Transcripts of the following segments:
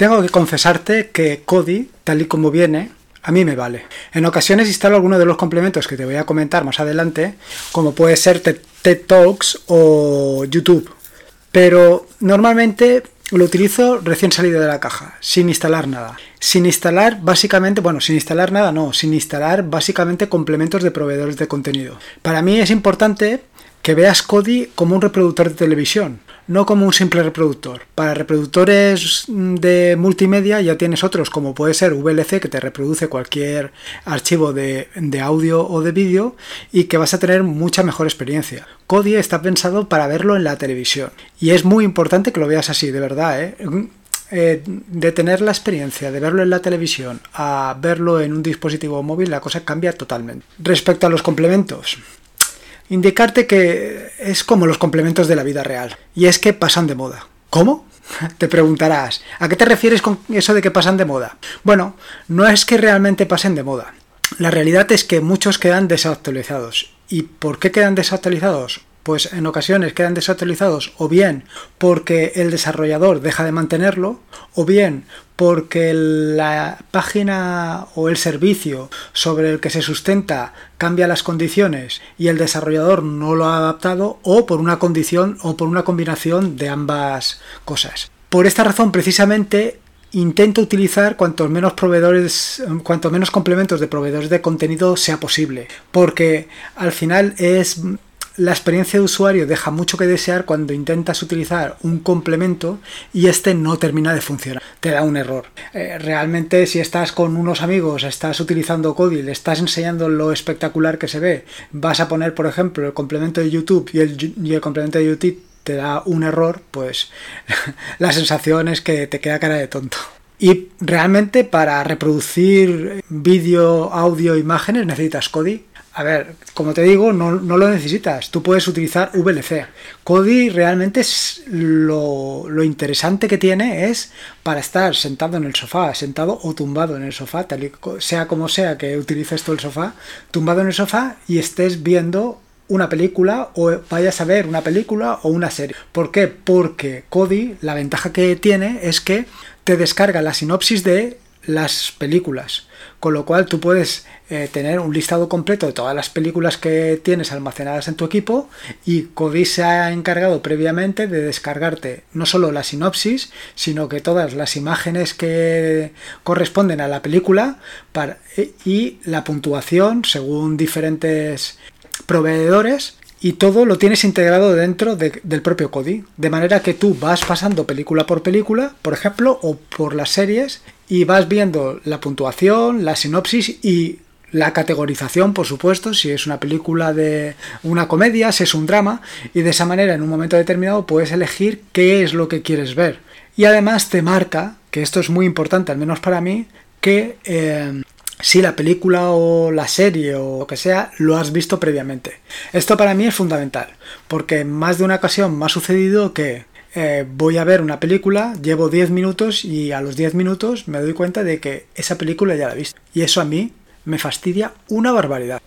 Tengo que confesarte que Kodi, tal y como viene, a mí me vale. En ocasiones instalo alguno de los complementos que te voy a comentar más adelante, como puede ser TED Talks o YouTube. Pero normalmente lo utilizo recién salido de la caja, sin instalar nada. Sin instalar básicamente, bueno, sin instalar nada no, sin instalar básicamente complementos de proveedores de contenido. Para mí es importante que veas Kodi como un reproductor de televisión, no como un simple reproductor. Para reproductores de multimedia ya tienes otros como puede ser VLC que te reproduce cualquier archivo de, audio o de vídeo y que vas a tener mucha mejor experiencia. Kodi está pensado para verlo en la televisión y es muy importante que lo veas así, de verdad. ¿eh? Eh, de tener la experiencia de verlo en la televisión a verlo en un dispositivo móvil, la cosa cambia totalmente. Respecto a los complementos, indicarte que es como los complementos de la vida real, y es que pasan de moda. ¿Cómo? Te preguntarás, ¿a qué te refieres con eso de que pasan de moda? Bueno, no es que realmente pasen de moda. La realidad es que muchos quedan desactualizados. ¿Y por qué quedan desactualizados? Pues en ocasiones quedan desactualizados o bien porque el desarrollador deja de mantenerlo o bien porque la página o el servicio sobre el que se sustenta cambia las condiciones y el desarrollador no lo ha adaptado o por una condición o por una combinación de ambas cosas. Por esta razón precisamente intento utilizar cuantos menos proveedores, cuanto menos complementos de proveedores de contenido sea posible, porque al final es la experiencia de usuario deja mucho que desear cuando intentas utilizar un complemento y este no termina de funcionar. Te da un error. Eh, realmente si estás con unos amigos, estás utilizando Kodi, le estás enseñando lo espectacular que se ve, vas a poner, por ejemplo, el complemento de YouTube y el, y el complemento de YouTube te da un error, pues la sensación es que te queda cara de tonto. Y realmente para reproducir vídeo, audio, imágenes necesitas Kodi a ver, como te digo, no, lo necesitas. Tú puedes utilizar VLC. Kodi realmente es lo, interesante que tiene es para estar sentado en el sofá, sentado o tumbado en el sofá, tal sea como sea que utilices tú el sofá, tumbado en el sofá y estés viendo una película o vayas a ver una película o una serie. ¿Por qué? Porque Kodi, la ventaja que tiene es que te descarga la sinopsis de las películas. Con lo cual tú puedes eh, tener un listado completo de todas las películas que tienes almacenadas en tu equipo y Kodi se ha encargado previamente de descargarte no solo la sinopsis, sino que todas las imágenes que corresponden a la película para, y la puntuación según diferentes proveedores y todo lo tienes integrado dentro del propio Kodi. De manera que tú vas pasando película por película, por ejemplo, o por las series, y vas viendo la puntuación, la sinopsis y la categorización, por supuesto, si es una película de una comedia, si es un drama, y de esa manera en un momento determinado puedes elegir qué es lo que quieres ver. Y además te marca, que esto es muy importante, al menos para mí, que eh, si la película o la serie o lo que sea lo has visto previamente. Esto para mí es fundamental, porque más de una ocasión me ha sucedido que eh, voy a ver una película, llevo 10 minutos y a los 10 minutos me doy cuenta de que esa película ya la he visto. Y eso a mí me fastidia una barbaridad.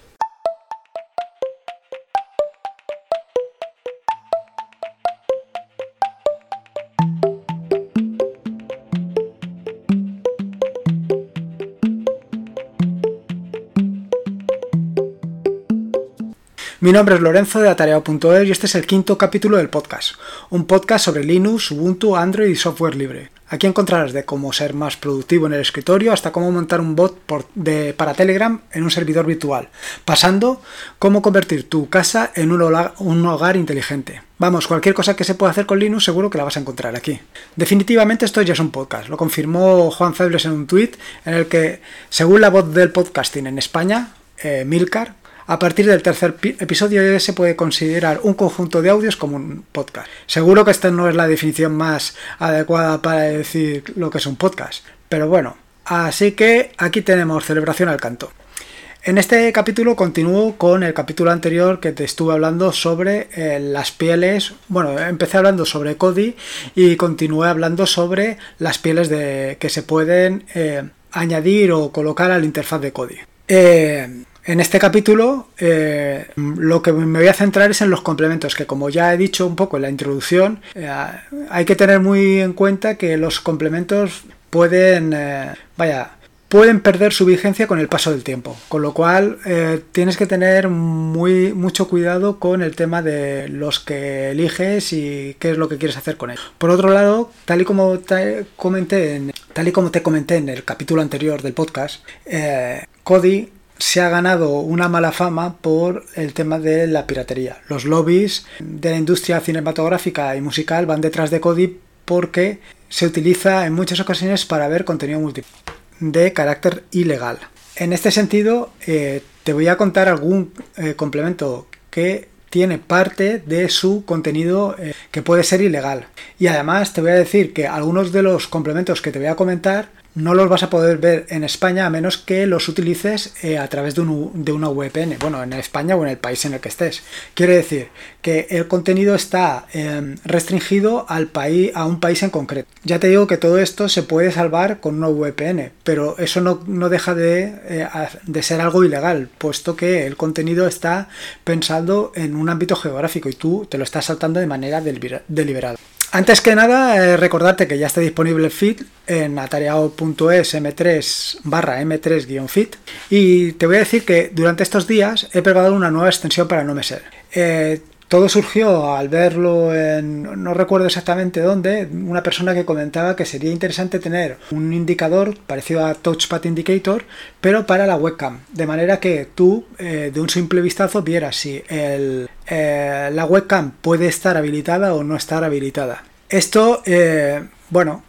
Mi nombre es Lorenzo de Atareado.es y este es el quinto capítulo del podcast, un podcast sobre Linux, Ubuntu, Android y software libre. Aquí encontrarás de cómo ser más productivo en el escritorio hasta cómo montar un bot para Telegram en un servidor virtual, pasando cómo convertir tu casa en un hogar, inteligente. Vamos, cualquier cosa que se pueda hacer con Linux seguro que la vas a encontrar aquí. Definitivamente esto ya es un podcast, lo confirmó Juan Febles en un tweet en el que, según la voz del podcasting en España, eh, Milcar, a partir del tercer episodio se puede considerar un conjunto de audios como un podcast. Seguro que esta no es la definición más adecuada para decir lo que es un podcast, pero bueno, así que aquí tenemos celebración al canto. En este capítulo continúo con el capítulo anterior que te estuve hablando sobre eh, las pieles. Bueno, empecé hablando sobre Kodi y continué hablando sobre las pieles de, que se pueden eh, añadir o colocar a la interfaz de Kodi. Eh, en este capítulo eh, lo que me voy a centrar es en los complementos, que como ya he dicho un poco en la introducción, eh, hay que tener muy en cuenta que los complementos pueden, eh, vaya, pueden perder su vigencia con el paso del tiempo. Con lo cual tienes que tener muy, mucho cuidado con el tema de los que eliges y qué es lo que quieres hacer con ellos. Por otro lado, tal y como te comenté en, tal y como te comenté en el capítulo anterior del podcast, Cody se ha ganado una mala fama por el tema de la piratería. Los lobbies de la industria cinematográfica y musical van detrás de Cody porque se utiliza en muchas ocasiones para ver contenido múltiple de carácter ilegal. En este sentido, eh, te voy a contar algún eh, complemento que tiene parte de su contenido eh, que puede ser ilegal. Y además te voy a decir que algunos de los complementos que te voy a comentar no los vas a poder ver en España a menos que los utilices eh, a través de, una VPN, bueno, en España o en el país en el que estés. Quiere decir que el contenido está em, restringido al país, a un país en concreto. Ya te digo que todo esto se puede salvar con una VPN, pero eso no, deja de, eh, de ser algo ilegal, puesto que el contenido está pensado en un ámbito geográfico y tú te lo estás saltando de manera deliberada. Antes que nada, eh, recordarte que ya está disponible el feed en atareado.es m3 barra m3-feed y te voy a decir que durante estos días he preparado una nueva extensión para no me ser. Eh, todo surgió al verlo en, no recuerdo exactamente dónde, una persona que comentaba que sería interesante tener un indicador parecido a Touchpad Indicator, pero para la webcam, de manera que tú eh, de un simple vistazo vieras si eh, la webcam puede estar habilitada o no estar habilitada. Esto, eh, bueno,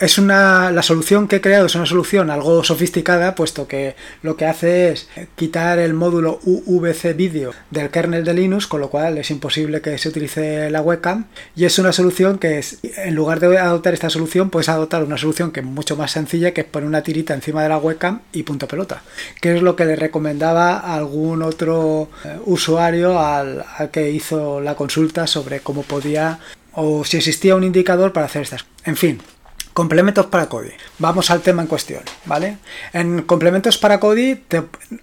es una, la solución que he creado es una solución algo sofisticada, puesto que lo que hace es quitar el módulo UVC Video del kernel de Linux, con lo cual es imposible que se utilice la webcam. Y es una solución que es, en lugar de adoptar esta solución, puedes adoptar una solución que es mucho más sencilla, que es poner una tirita encima de la webcam y punto pelota. Que es lo que le recomendaba a algún otro eh, usuario al, al que hizo la consulta sobre cómo podía o si existía un indicador para hacer estas. En fin, Complementos para Kodi. Vamos al tema en cuestión, ¿vale? En complementos para Kodi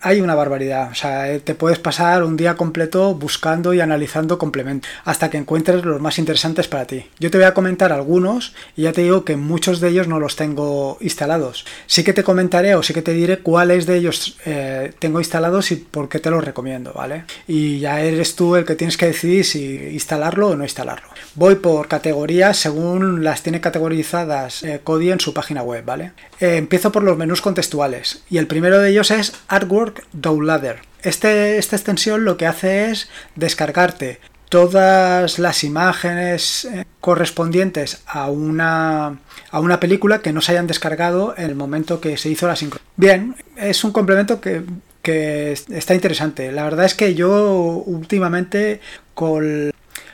hay una barbaridad. O sea, eh, te puedes pasar un día completo buscando y analizando complementos hasta que encuentres los más interesantes para ti. Yo te voy a comentar algunos y ya te digo que muchos de ellos no los tengo instalados. Sí que te comentaré o sí que te diré cuáles de ellos eh, tengo instalados y por qué te los recomiendo, ¿vale? Y ya eres tú el que tienes que decidir si instalarlo o no instalarlo. Voy por categorías según las tiene categorizadas Kodi eh, en su página web, ¿vale? Eh, empiezo por los menús contextuales y el primero de ellos es Artwork Downloader. Este, esta extensión lo que hace es descargarte todas las imágenes eh, correspondientes a una, a una película que no se hayan descargado en el momento que se hizo la sincron. Bien, es un complemento que, que está interesante. La verdad es que yo últimamente con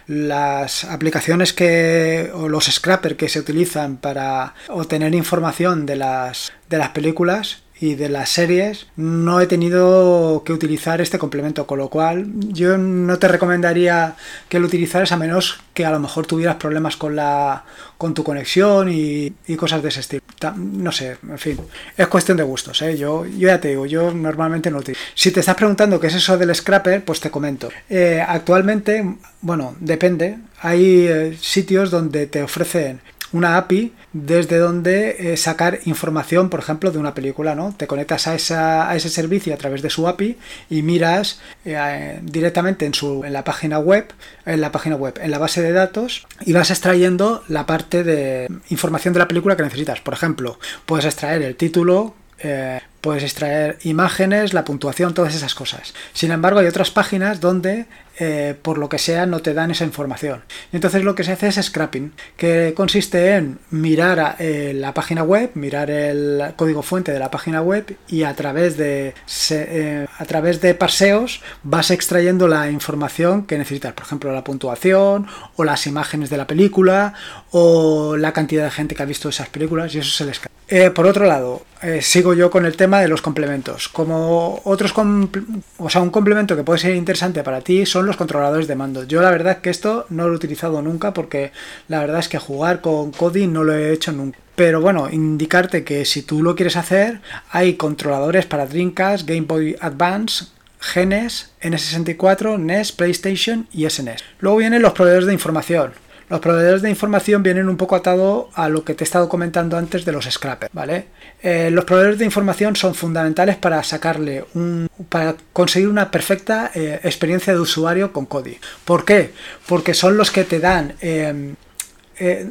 las aplicaciones que o los scrappers que se utilizan para obtener información de las de las películas y de las series no he tenido que utilizar este complemento, con lo cual yo no te recomendaría que lo utilizaras a menos que a lo mejor tuvieras problemas con la con tu conexión y, cosas de ese estilo. No sé, en fin, es cuestión de gustos, ¿eh? yo, yo ya te digo, yo normalmente no lo utilizo. Si te estás preguntando qué es eso del scrapper, pues te comento. Eh, actualmente, bueno, depende, hay eh, sitios donde te ofrecen una API desde donde eh, sacar información, por ejemplo, de una película, ¿no? Te conectas a, esa, a ese servicio a través de su API y miras eh, directamente en, su, en la página web, en la página web, en la base de datos y vas extrayendo la parte de información de la película que necesitas. Por ejemplo, puedes extraer el título, eh, puedes extraer imágenes, la puntuación, todas esas cosas. Sin embargo, hay otras páginas donde eh, por lo que sea no te dan esa información. entonces lo que se hace es scrapping, que consiste en mirar eh, la página web, mirar el código fuente de la página web y a través de eh, a través de parseos vas extrayendo la información que necesitas, por ejemplo la puntuación o las imágenes de la película o la cantidad de gente que ha visto esas películas y eso se les por otro lado, sigo yo con el tema de los complementos. Como otros, o sea, un complemento que puede ser interesante para ti son los controladores de mando. Yo la verdad que esto no lo he utilizado nunca porque la verdad es que jugar con Kodi no lo he hecho nunca. Pero bueno, indicarte que si tú lo quieres hacer, hay controladores para Dreamcast, Game Boy Advance, Genes, N64, NES, PlayStation y SNES. Luego vienen los proveedores de información. Los proveedores de información vienen un poco atado a lo que te he estado comentando antes de los scrappers, ¿vale? Eh, los proveedores de información son fundamentales para sacarle un, para conseguir una perfecta eh, experiencia de usuario con Kodi. ¿Por qué? Porque son los que te dan eh,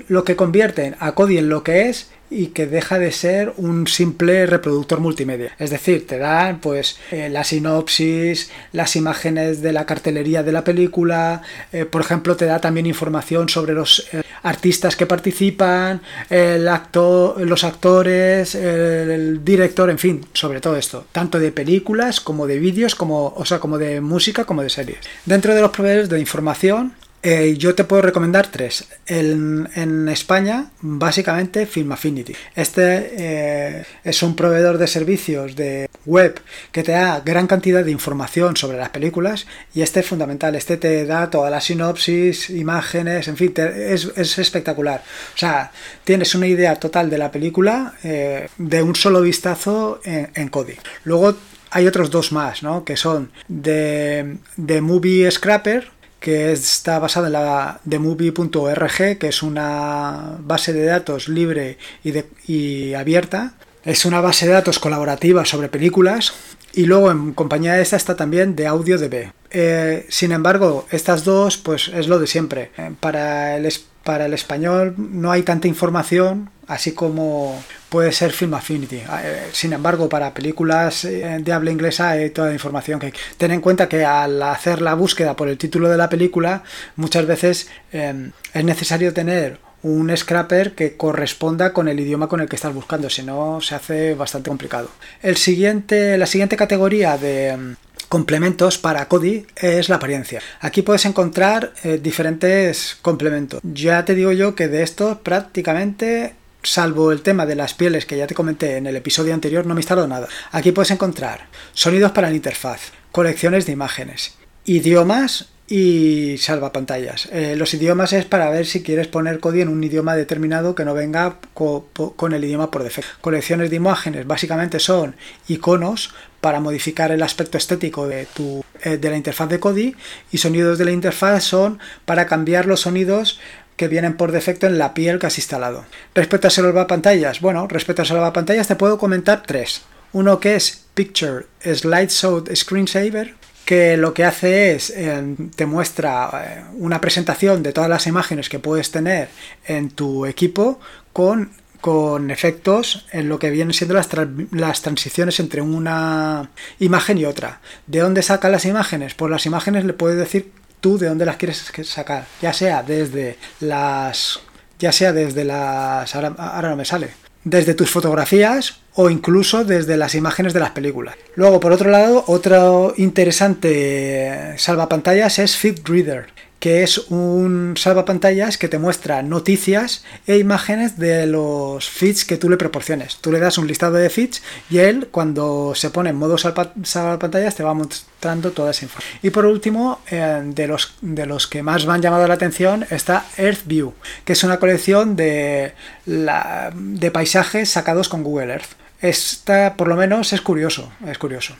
lo que convierten a Kodi en lo que es y que deja de ser un simple reproductor multimedia. Es decir, te dan pues eh, la sinopsis, las imágenes de la cartelería de la película, eh, por ejemplo, te da también información sobre los eh, artistas que participan, el actor, los actores, el, director, en fin, sobre todo esto, tanto de películas como de vídeos, como, o sea, como de música, como de series. Dentro de los proveedores de información eh, yo te puedo recomendar tres. En España, básicamente Film Affinity. Este eh, es un proveedor de servicios de web que te da gran cantidad de información sobre las películas y este es fundamental. Este te da toda la sinopsis, imágenes, en fin, es, espectacular. O sea, tienes una idea total de la película eh, de un solo vistazo en, en Kodi. Luego hay otros dos más, ¿no? Que son de, de Movie Scrapper que está basada en la themovie.org, que es una base de datos libre y, de, y, abierta. Es una base de datos colaborativa sobre películas. Y luego en compañía de esta está también de AudioDB. Eh, sin embargo, estas dos, pues es lo de siempre. Eh, para el, para el español no hay tanta información, así como puede ser Film Affinity. Ah, eh, sin embargo, para películas eh, de habla inglesa hay toda la información que. Ten en cuenta que al hacer la búsqueda por el título de la película, muchas veces eh, es necesario tener un scrapper que corresponda con el idioma con el que estás buscando, si no se hace bastante complicado. El siguiente, la siguiente categoría de mm, complementos para Kodi es la apariencia. Aquí puedes encontrar eh, diferentes complementos. Ya te digo yo que de estos prácticamente salvo el tema de las pieles que ya te comenté en el episodio anterior, no me instalo nada. Aquí puedes encontrar sonidos para la interfaz, colecciones de imágenes, idiomas y salvapantallas. Eh, los idiomas es para ver si quieres poner Kodi en un idioma determinado que no venga co con el idioma por defecto. Colecciones de imágenes básicamente son iconos para modificar el aspecto estético de, tu, eh, de la interfaz de Kodi y sonidos de la interfaz son para cambiar los sonidos que vienen por defecto en la piel que has instalado. Respecto a salvapantallas, bueno, respecto a salvapantallas te puedo comentar tres. Uno que es Picture Slideshow Screensaver, que lo que hace es eh, te muestra eh, una presentación de todas las imágenes que puedes tener en tu equipo con, con efectos en lo que vienen siendo las, las transiciones entre una imagen y otra. ¿De dónde saca las imágenes? Pues las imágenes le puedes decir tú de dónde las quieres sacar, ya sea desde las ya sea desde las ahora, ahora no me sale, desde tus fotografías o incluso desde las imágenes de las películas. Luego, por otro lado, otro interesante salvapantallas es FeedReader, que es un salvapantallas que te muestra noticias e imágenes de los feeds que tú le proporciones. Tú le das un listado de feeds y él, cuando se pone en modo salvapantallas, te va mostrando toda esa información. Y por último, eh, de, los, de los que más me han llamado la atención está EarthView, que es una colección de, la, de paisajes sacados con Google Earth. Esta, por lo menos, es curioso, es curioso.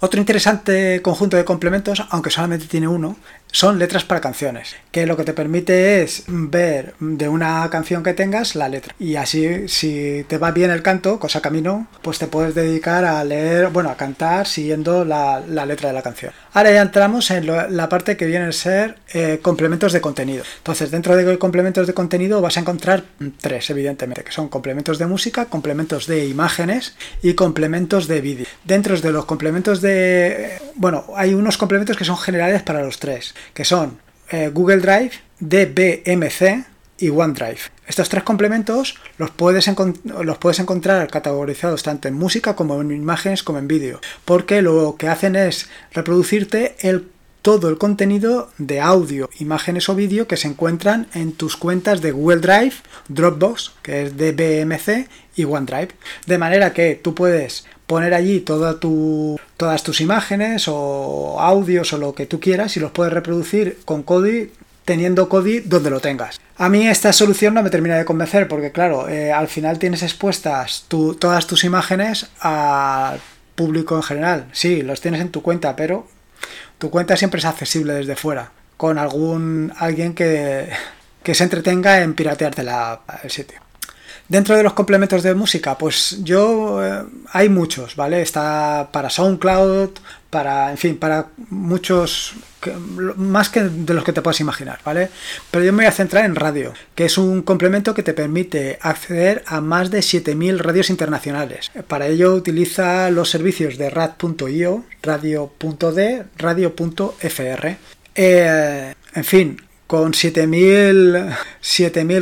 Otro interesante conjunto de complementos, aunque solamente tiene uno, son letras para canciones, que lo que te permite es ver de una canción que tengas la letra. Y así, si te va bien el canto, cosa que a mí no, pues te puedes dedicar a leer, bueno, a cantar siguiendo la, la letra de la canción. Ahora ya entramos en la parte que viene a ser eh, complementos de contenido. Entonces, dentro de complementos de contenido vas a encontrar tres, evidentemente, que son complementos de música, complementos de imágenes y complementos de vídeo. Dentro de los complementos de... Bueno, hay unos complementos que son generales para los tres que son eh, Google Drive, DBMC y OneDrive. Estos tres complementos los puedes, encontrar categorizados tanto en música como en imágenes como en vídeo, porque lo que hacen es reproducirte todo el contenido de audio, imágenes o vídeo que se encuentran en tus cuentas de Google Drive, Dropbox, que es DBMC, y OneDrive. De manera que tú puedes poner allí todas tus imágenes o audios o lo que tú quieras y los puedes reproducir con Kodi teniendo Kodi donde lo tengas. A mí esta solución no me termina de convencer porque claro, eh, al final tienes expuestas tu, todas tus imágenes al público en general. Sí, los tienes en tu cuenta, pero tu cuenta siempre es accesible desde fuera con algún alguien que que se entretenga en piratearte la, el sitio. Dentro de los complementos de música, pues yo eh, hay muchos, ¿vale? Está para SoundCloud, para, en fin, para muchos, más que de los que te puedas imaginar, ¿vale? Pero yo me voy a centrar en radio, que es un complemento que te permite acceder a más de 7000 radios internacionales. Para ello utiliza los servicios de rad.io, radio.d, radio.fr. Eh, en fin, con 7000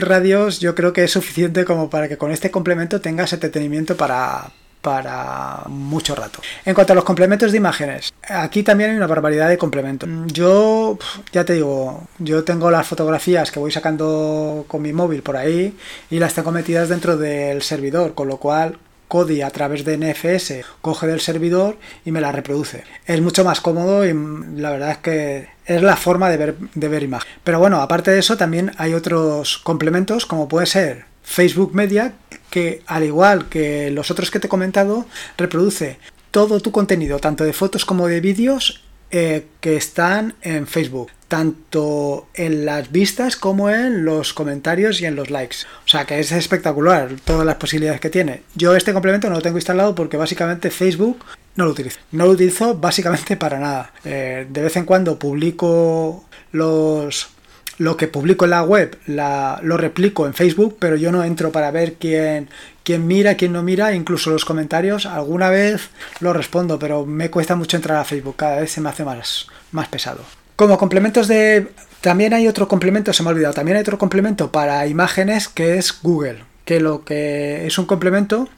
radios yo creo que es suficiente como para que con este complemento tengas entretenimiento para, para mucho rato. En cuanto a los complementos de imágenes, aquí también hay una barbaridad de complementos. Yo, ya te digo, yo tengo las fotografías que voy sacando con mi móvil por ahí y las tengo metidas dentro del servidor, con lo cual Kodi a través de NFS coge del servidor y me la reproduce. Es mucho más cómodo y la verdad es que es la forma de ver, de ver imagen. Pero bueno, aparte de eso también hay otros complementos como puede ser Facebook Media que al igual que los otros que te he comentado reproduce todo tu contenido, tanto de fotos como de vídeos eh, que están en Facebook, tanto en las vistas como en los comentarios y en los likes. O sea que es espectacular todas las posibilidades que tiene. Yo este complemento no lo tengo instalado porque básicamente Facebook no lo utilizo. No lo utilizo básicamente para nada. Eh, de vez en cuando publico los lo que publico en la web lo replico en Facebook, pero yo no entro para ver quién, quién mira, quién no mira, incluso los comentarios. Alguna vez lo respondo, pero me cuesta mucho entrar a Facebook, cada vez se me hace más, más pesado. Como complementos de... También hay otro complemento, se me ha olvidado, también hay otro complemento para imágenes que es Google, que lo que es un complemento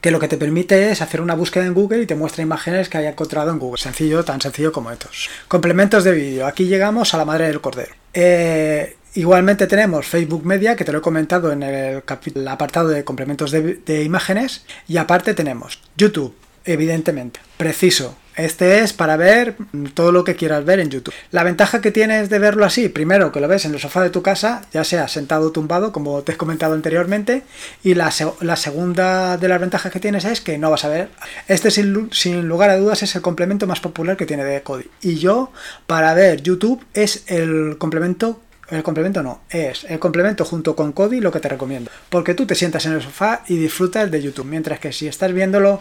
que lo que te permite es hacer una búsqueda en Google y te muestra imágenes que haya encontrado en Google. Sencillo, tan sencillo como estos. Complementos de vídeo. Aquí llegamos a la madre del cordero. Eh, igualmente tenemos Facebook Media, que te lo he comentado en el, apartado de complementos de imágenes. Y aparte tenemos YouTube, evidentemente. Preciso, este es para ver todo lo que quieras ver en YouTube. La ventaja que tienes de verlo así, primero que lo ves en el sofá de tu casa, ya sea sentado o tumbado, como te he comentado anteriormente, y la, segunda de las ventajas que tienes es que no vas a ver. Este sin, sin lugar a dudas es el complemento más popular que tiene de Kodi. Y yo, para ver YouTube, es el complemento el complemento no, es el complemento junto con Kodi lo que te recomiendo. Porque tú te sientas en el sofá y disfrutas de YouTube. Mientras que si estás viéndolo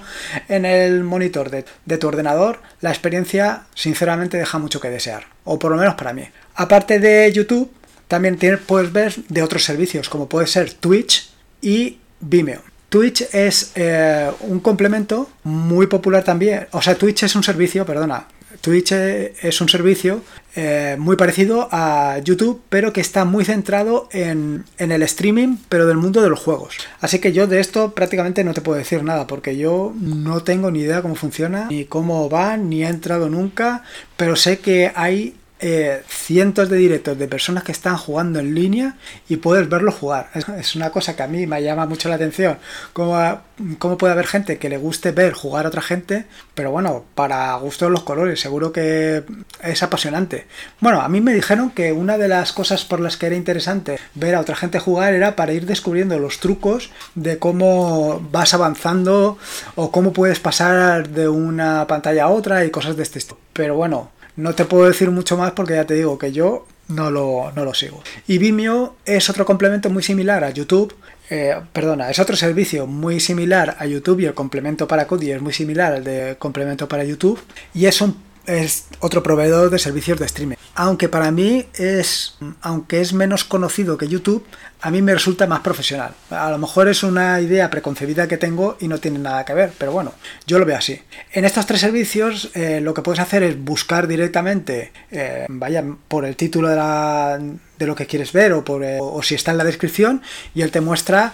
en el monitor de, tu ordenador, la experiencia sinceramente deja mucho que desear. O por lo menos para mí. Aparte de YouTube, también tienes, puedes ver de otros servicios, como puede ser Twitch y Vimeo. Twitch es eh, un complemento muy popular también. O sea, Twitch es un servicio, perdona, Twitch es un servicio eh, muy parecido a YouTube, pero que está muy centrado en, el streaming, pero del mundo de los juegos. Así que yo de esto prácticamente no te puedo decir nada, porque yo no tengo ni idea cómo funciona, ni cómo va, ni he entrado nunca, pero sé que hay eh, cientos de directos de personas que están jugando en línea y puedes verlo jugar. Es, una cosa que a mí me llama mucho la atención. Cómo, cómo, puede haber gente que le guste ver jugar a otra gente, pero bueno, para gusto de los colores, seguro que es apasionante. Bueno, a mí me dijeron que una de las cosas por las que era interesante ver a otra gente jugar era para ir descubriendo los trucos de cómo vas avanzando o cómo puedes pasar de una pantalla a otra y cosas de este estilo. Pero bueno, no te puedo decir mucho más porque ya te digo que yo no lo, no lo sigo. Y Vimeo es otro complemento muy similar a YouTube. Eh, perdona, es otro servicio muy similar a YouTube y el complemento para Kodi es muy similar al de complemento para YouTube. Y es un es otro proveedor de servicios de streaming. Aunque para mí es, aunque es menos conocido que YouTube, a mí me resulta más profesional. A lo mejor es una idea preconcebida que tengo y no tiene nada que ver, pero bueno, yo lo veo así. En estos tres servicios eh, lo que puedes hacer es buscar directamente, eh, vaya, por el título de, lo que quieres ver o, por, eh, o si está en la descripción y él te muestra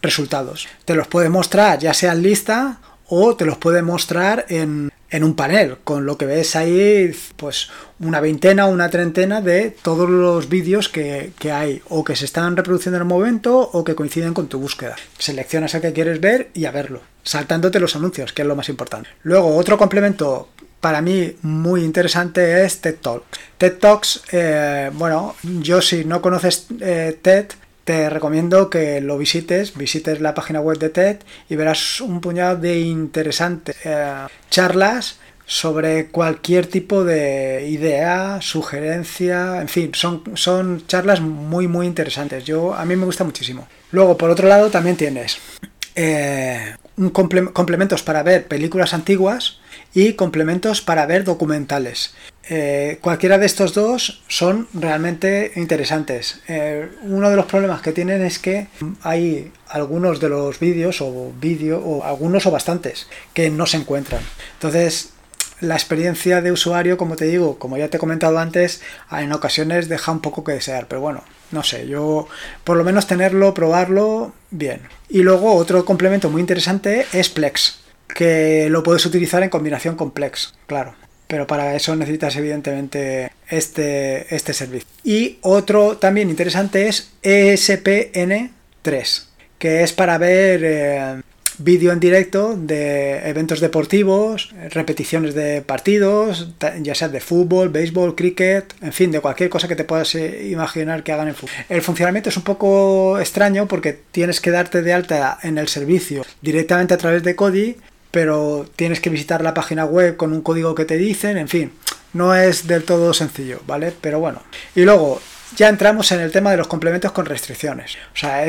resultados. Te los puede mostrar ya sea en lista o te los puede mostrar en, en un panel, con lo que ves ahí, pues una veintena o una treintena de todos los vídeos que, hay o que se están reproduciendo en el momento o que coinciden con tu búsqueda. Seleccionas el que quieres ver y a verlo, saltándote los anuncios, que es lo más importante. Luego, otro complemento para mí muy interesante es TED Talks. TED Talks, eh, bueno, yo si no conoces eh, TED, te recomiendo que lo visites, visites la página web de TED y verás un puñado de interesantes eh, charlas sobre cualquier tipo de idea, sugerencia, en fin, son, son charlas muy muy interesantes. Yo a mí me gusta muchísimo. Luego, por otro lado, también tienes eh, un complementos para ver películas antiguas y complementos para ver documentales. Eh, cualquiera de estos dos son realmente interesantes. Eh, uno de los problemas que tienen es que hay algunos de los vídeos o vídeo o algunos o bastantes que no se encuentran. Entonces, la experiencia de usuario, como te digo, como ya te he comentado antes, en ocasiones deja un poco que desear, pero bueno, no sé, yo por lo menos tenerlo, probarlo, bien. Y luego otro complemento muy interesante es Plex, que lo puedes utilizar en combinación con Plex, claro. Pero para eso necesitas evidentemente este, este servicio. Y otro también interesante es ESPN3, que es para ver eh, vídeo en directo de eventos deportivos, repeticiones de partidos, ya sea de fútbol, béisbol, cricket, en fin, de cualquier cosa que te puedas eh, imaginar que hagan en fútbol. El funcionamiento es un poco extraño porque tienes que darte de alta en el servicio directamente a través de Kodi, pero tienes que visitar la página web con un código que te dicen, en fin, no es del todo sencillo, ¿vale? Pero bueno. Y luego, ya entramos en el tema de los complementos con restricciones. O sea,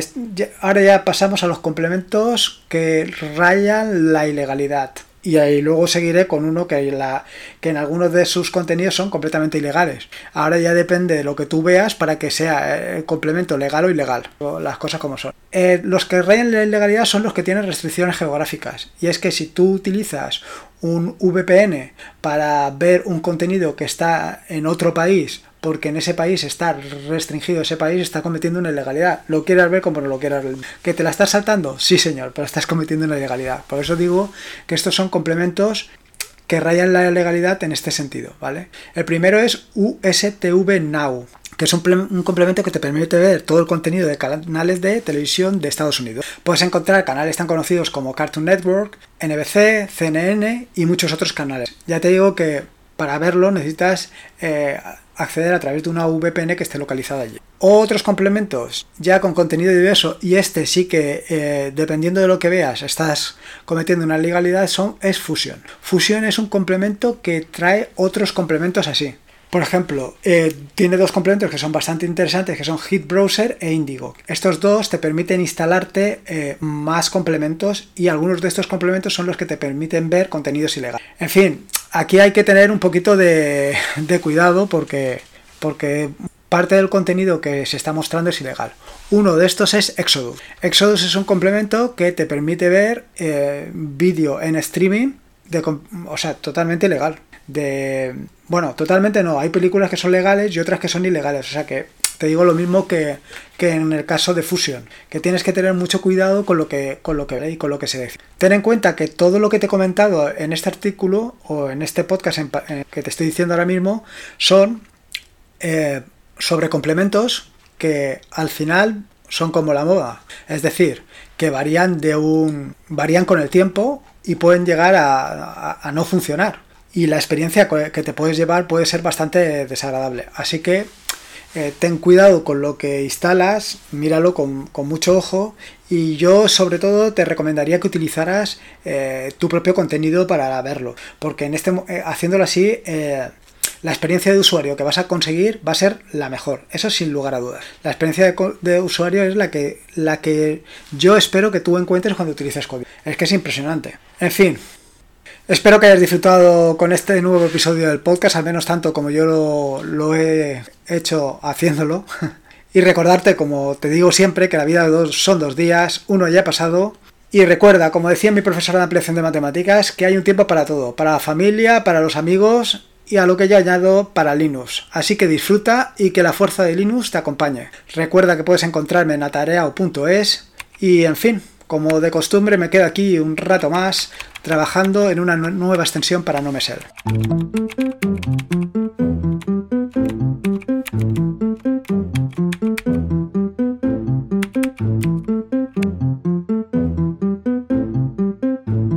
ahora ya pasamos a los complementos que rayan la ilegalidad. Y ahí luego seguiré con uno que, en algunos de sus contenidos son completamente ilegales. Ahora ya depende de lo que tú veas para que sea el complemento legal o ilegal. Las cosas como son. Eh, los que rayan la ilegalidad son los que tienen restricciones geográficas. Y es que si tú utilizas un VPN para ver un contenido que está en otro país porque en ese país está restringido, ese país está cometiendo una ilegalidad. Lo quieras ver como no lo quieras ver. ¿Que te la estás saltando? Sí, señor, pero estás cometiendo una ilegalidad. Por eso digo que estos son complementos que rayan la ilegalidad en este sentido, ¿vale? El primero es USTV Now, que es un, un, complemento que te permite ver todo el contenido de canales de televisión de Estados Unidos. Puedes encontrar canales tan conocidos como Cartoon Network, NBC, CNN y muchos otros canales. Ya te digo que para verlo necesitas eh, acceder a través de una VPN que esté localizada allí. Otros complementos ya con contenido diverso y este sí que eh, dependiendo de lo que veas estás cometiendo una ilegalidad son es Fusion. Fusion es un complemento que trae otros complementos así. Por ejemplo, eh, tiene dos complementos que son bastante interesantes, que son Hit Browser e Indigo. Estos dos te permiten instalarte eh, más complementos y algunos de estos complementos son los que te permiten ver contenidos ilegales. En fin, aquí hay que tener un poquito de, cuidado porque, porque parte del contenido que se está mostrando es ilegal. Uno de estos es Exodus. Exodus es un complemento que te permite ver eh, vídeo en streaming, de, o sea, totalmente ilegal de... Bueno, totalmente no. Hay películas que son legales y otras que son ilegales. O sea que te digo lo mismo que, en el caso de Fusion, que tienes que tener mucho cuidado con lo que con lo que y con lo que se dice. Ten en cuenta que todo lo que te he comentado en este artículo o en este podcast que te estoy diciendo ahora mismo son eh, sobre complementos que al final son como la moda, es decir, que varían de un varían con el tiempo y pueden llegar a no funcionar y la experiencia que te puedes llevar puede ser bastante desagradable. Así que eh, ten cuidado con lo que instalas, míralo con, mucho ojo y yo sobre todo te recomendaría que utilizaras eh, tu propio contenido para verlo, porque en este, eh, haciéndolo así la experiencia de usuario que vas a conseguir va a ser la mejor, eso sin lugar a dudas. La experiencia de, de, usuario es la que, la que yo espero que tú encuentres cuando utilices código. Es que es impresionante. En fin, Espero que hayas disfrutado con este nuevo episodio del podcast, al menos tanto como yo lo, he hecho haciéndolo. Y recordarte, como te digo siempre, que la vida de dos son dos días, uno ya ha pasado. Y recuerda, como decía mi profesora de ampliación de matemáticas, que hay un tiempo para todo, para la familia, para los amigos y a lo que ya añado para Linux. Así que disfruta y que la fuerza de Linux te acompañe. Recuerda que puedes encontrarme en atareao.es y en fin, como de costumbre me quedo aquí un rato más trabajando en una nueva extensión para No Me Ser.